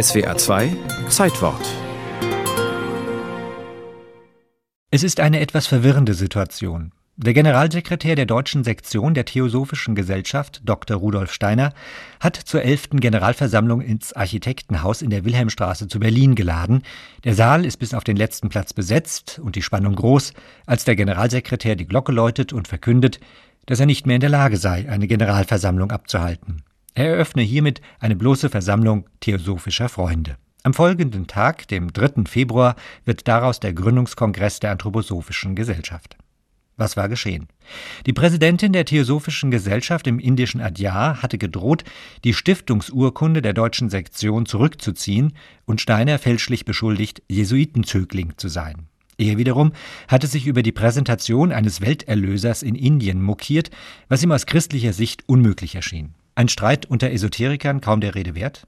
SWA 2 Zeitwort Es ist eine etwas verwirrende Situation. Der Generalsekretär der deutschen Sektion der Theosophischen Gesellschaft, Dr. Rudolf Steiner, hat zur 11. Generalversammlung ins Architektenhaus in der Wilhelmstraße zu Berlin geladen. Der Saal ist bis auf den letzten Platz besetzt und die Spannung groß, als der Generalsekretär die Glocke läutet und verkündet, dass er nicht mehr in der Lage sei, eine Generalversammlung abzuhalten. Er eröffne hiermit eine bloße Versammlung theosophischer Freunde. Am folgenden Tag, dem 3. Februar, wird daraus der Gründungskongress der Anthroposophischen Gesellschaft. Was war geschehen? Die Präsidentin der Theosophischen Gesellschaft im indischen Adyar hatte gedroht, die Stiftungsurkunde der deutschen Sektion zurückzuziehen und Steiner fälschlich beschuldigt, Jesuitenzögling zu sein. Er wiederum hatte sich über die Präsentation eines Welterlösers in Indien mokiert, was ihm aus christlicher Sicht unmöglich erschien. Ein Streit unter Esoterikern kaum der Rede wert?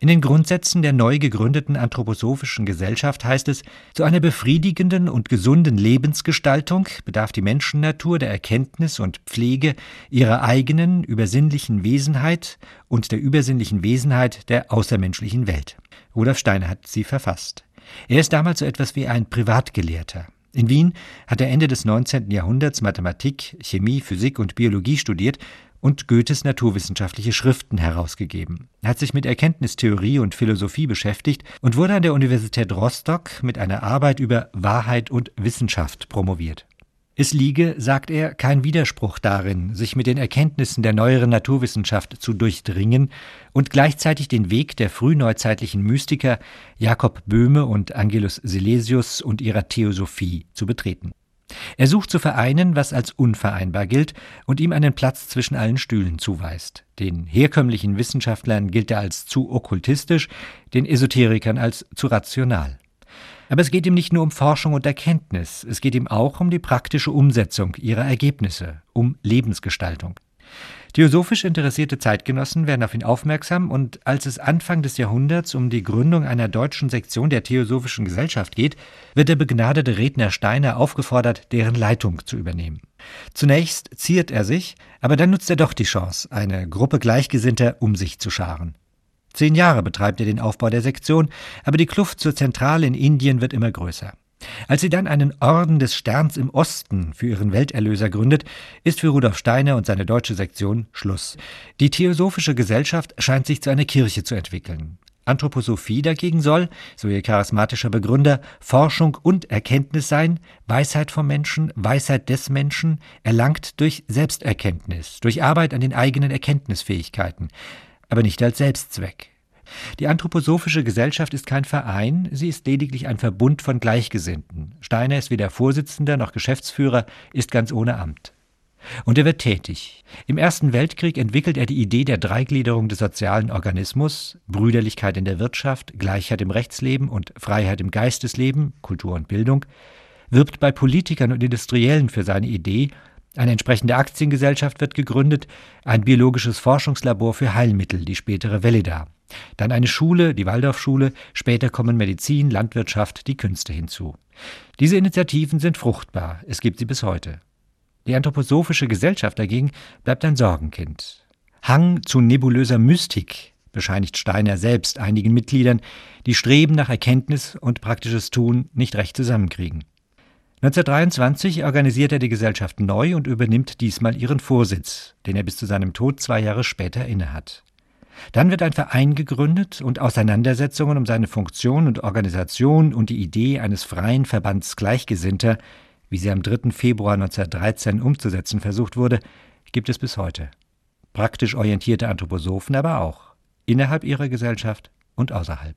In den Grundsätzen der neu gegründeten anthroposophischen Gesellschaft heißt es, zu einer befriedigenden und gesunden Lebensgestaltung bedarf die Menschennatur der Erkenntnis und Pflege ihrer eigenen übersinnlichen Wesenheit und der übersinnlichen Wesenheit der außermenschlichen Welt. Rudolf Steiner hat sie verfasst. Er ist damals so etwas wie ein Privatgelehrter. In Wien hat er Ende des 19. Jahrhunderts Mathematik, Chemie, Physik und Biologie studiert und Goethes naturwissenschaftliche Schriften herausgegeben. Er hat sich mit Erkenntnistheorie und Philosophie beschäftigt und wurde an der Universität Rostock mit einer Arbeit über Wahrheit und Wissenschaft promoviert. Es liege, sagt er, kein Widerspruch darin, sich mit den Erkenntnissen der neueren Naturwissenschaft zu durchdringen und gleichzeitig den Weg der frühneuzeitlichen Mystiker Jakob Böhme und Angelus Silesius und ihrer Theosophie zu betreten. Er sucht zu vereinen, was als unvereinbar gilt und ihm einen Platz zwischen allen Stühlen zuweist. Den herkömmlichen Wissenschaftlern gilt er als zu okkultistisch, den Esoterikern als zu rational. Aber es geht ihm nicht nur um Forschung und Erkenntnis, es geht ihm auch um die praktische Umsetzung ihrer Ergebnisse, um Lebensgestaltung. Theosophisch interessierte Zeitgenossen werden auf ihn aufmerksam und als es Anfang des Jahrhunderts um die Gründung einer deutschen Sektion der Theosophischen Gesellschaft geht, wird der begnadete Redner Steiner aufgefordert, deren Leitung zu übernehmen. Zunächst ziert er sich, aber dann nutzt er doch die Chance, eine Gruppe Gleichgesinnter um sich zu scharen. Zehn Jahre betreibt er den Aufbau der Sektion, aber die Kluft zur Zentrale in Indien wird immer größer. Als sie dann einen Orden des Sterns im Osten für ihren Welterlöser gründet, ist für Rudolf Steiner und seine deutsche Sektion Schluss. Die Theosophische Gesellschaft scheint sich zu einer Kirche zu entwickeln. Anthroposophie dagegen soll, so ihr charismatischer Begründer, Forschung und Erkenntnis sein, Weisheit vom Menschen, Weisheit des Menschen, erlangt durch Selbsterkenntnis, durch Arbeit an den eigenen Erkenntnisfähigkeiten aber nicht als Selbstzweck. Die Anthroposophische Gesellschaft ist kein Verein, sie ist lediglich ein Verbund von Gleichgesinnten. Steiner ist weder Vorsitzender noch Geschäftsführer, ist ganz ohne Amt. Und er wird tätig. Im Ersten Weltkrieg entwickelt er die Idee der Dreigliederung des sozialen Organismus, Brüderlichkeit in der Wirtschaft, Gleichheit im Rechtsleben und Freiheit im Geistesleben, Kultur und Bildung, wirbt bei Politikern und Industriellen für seine Idee eine entsprechende Aktiengesellschaft wird gegründet, ein biologisches Forschungslabor für Heilmittel, die spätere Veleda. Dann eine Schule, die Waldorfschule, später kommen Medizin, Landwirtschaft, die Künste hinzu. Diese Initiativen sind fruchtbar, es gibt sie bis heute. Die anthroposophische Gesellschaft dagegen bleibt ein Sorgenkind. Hang zu nebulöser Mystik bescheinigt Steiner selbst einigen Mitgliedern, die Streben nach Erkenntnis und praktisches Tun nicht recht zusammenkriegen. 1923 organisiert er die Gesellschaft neu und übernimmt diesmal ihren Vorsitz, den er bis zu seinem Tod zwei Jahre später innehat. Dann wird ein Verein gegründet und Auseinandersetzungen um seine Funktion und Organisation und die Idee eines freien Verbands Gleichgesinnter, wie sie am 3. Februar 1913 umzusetzen versucht wurde, gibt es bis heute. Praktisch orientierte Anthroposophen aber auch, innerhalb ihrer Gesellschaft und außerhalb.